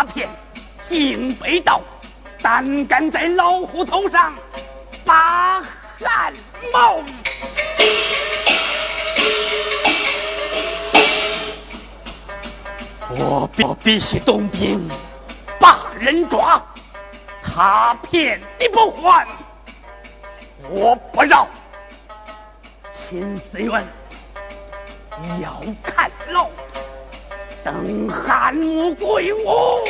他骗，竟被盗，胆敢在老虎头上把汗毛。我必必须动兵把人抓，他骗你不还，我不饶。秦思远要看牢，等汉武归我，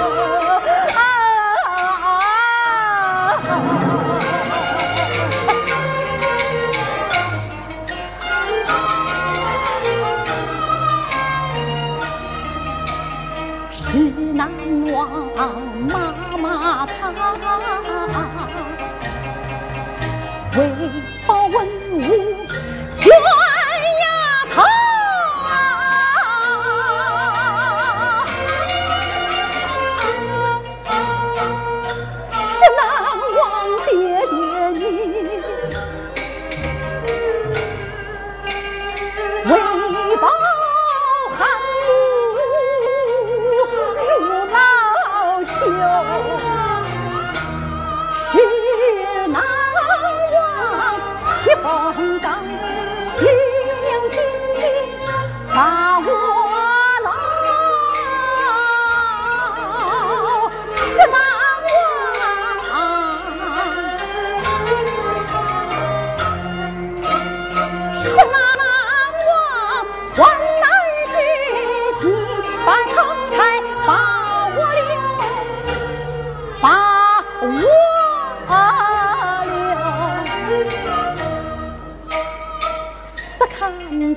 Oh. 我了，只看见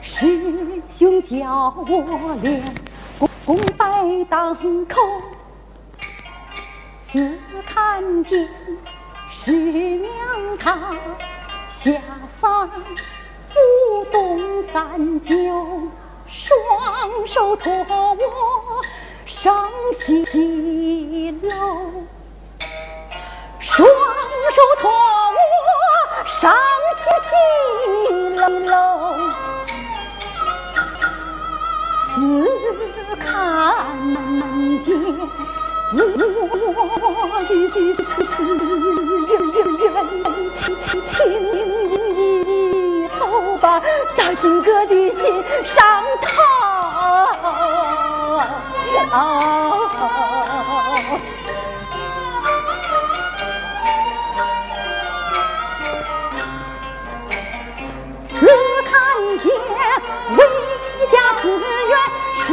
师兄叫我练功，功摆当口，只看见师娘她下山舞动三九，双手托我伤心一流，双手托我，伤心西楼。只看门前，默的丝丝，人人人，亲亲亲，一一一，头发扎新哥的心伤透。烫。谁料相信，未完新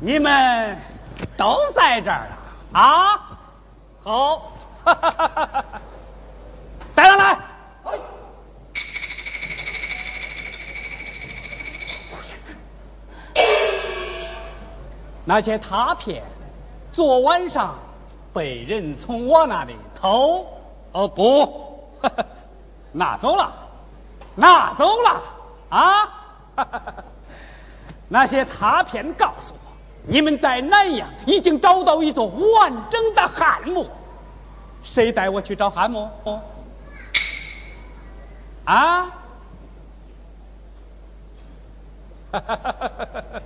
你们都在这儿了？啊，好，带上来。那些拓片，昨晚上被人从我那里偷，哦不，拿走了，拿走了。啊！那些拓片告诉我，你们在南阳已经找到一座完整的汉墓，谁带我去找汉墓？啊？哈哈哈哈哈！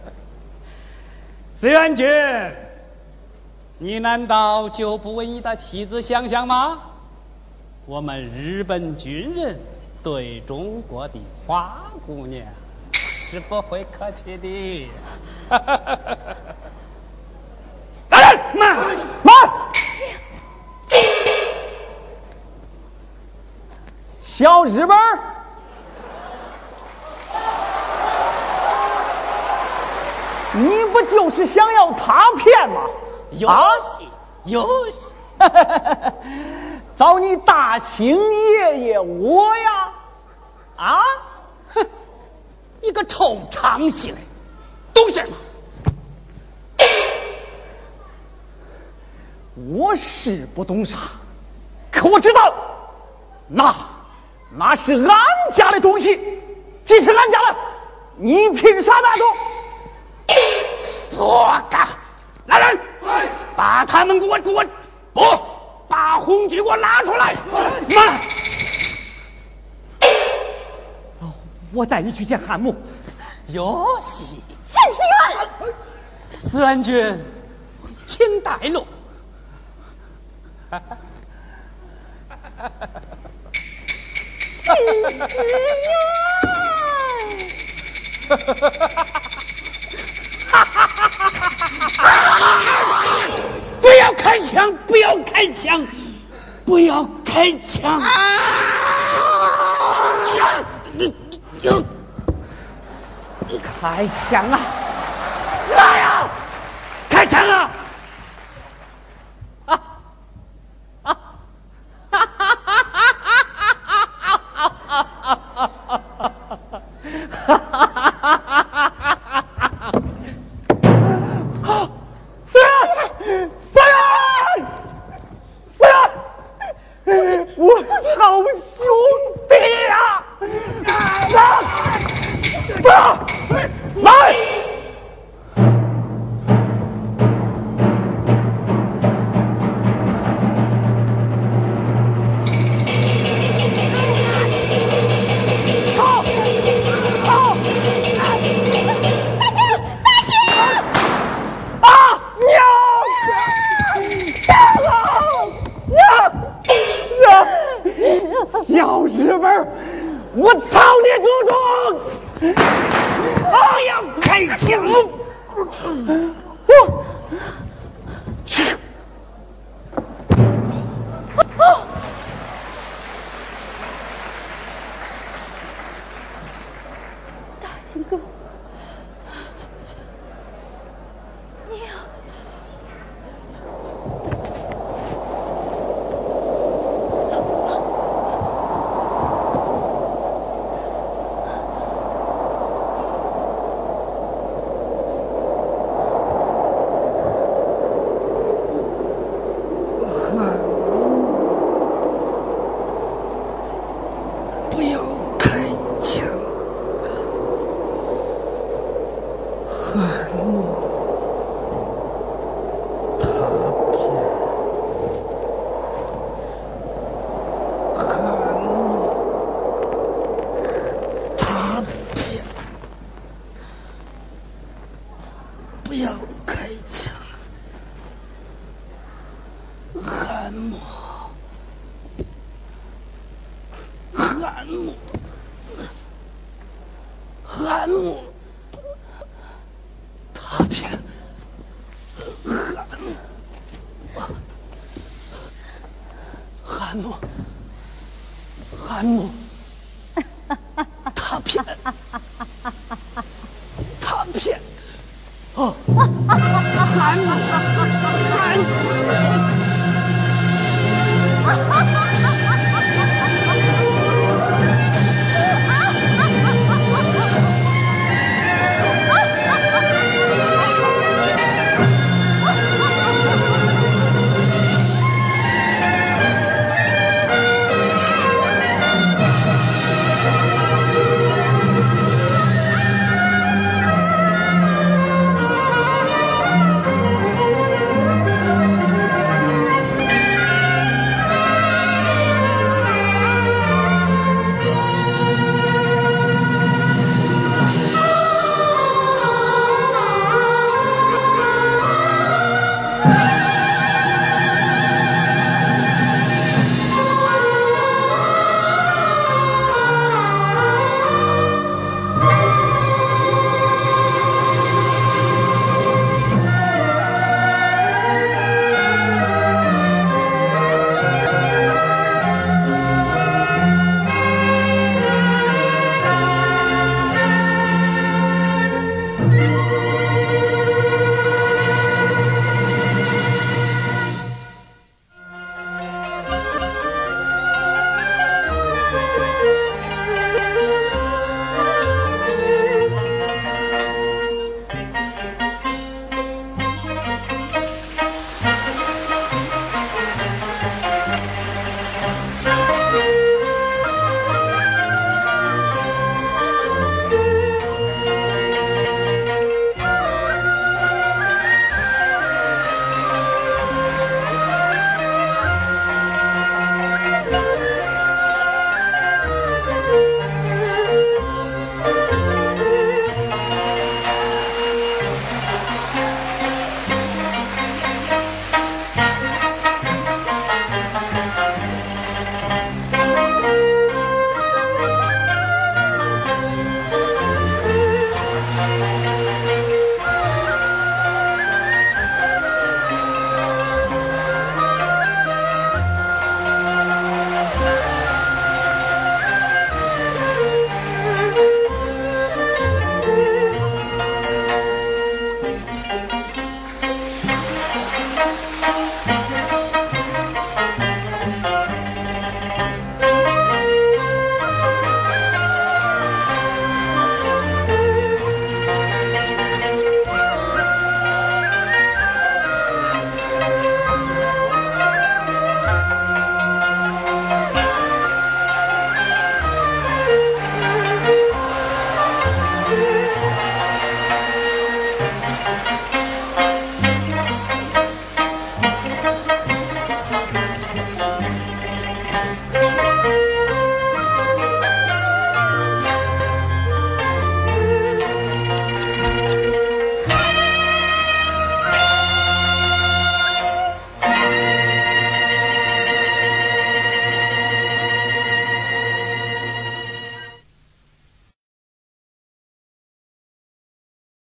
志愿军，你难道就不为你的妻子想想吗？我们日本军人对中国的花姑娘是不会客气的。来人，慢慢，小日本。你不就是想要他骗吗？游戏，游戏，找你大兴爷爷我呀？啊？哼，一个臭长西来，懂事吗？我是不懂啥，可我知道，那那是俺家的东西，既是俺家的，你凭啥拿走？说干！来人，把他们给我给我不，把红军给我拉出来！慢！我带你去见汉墓。哟西，三天元。司安军，请带路。三天元。哈哈哈哈哈！不要开枪！不要开枪！不要开枪！你就开枪啊！来呀！开枪啊！本，我操你祖宗！哎呀，开枪！汉墓，汉墓。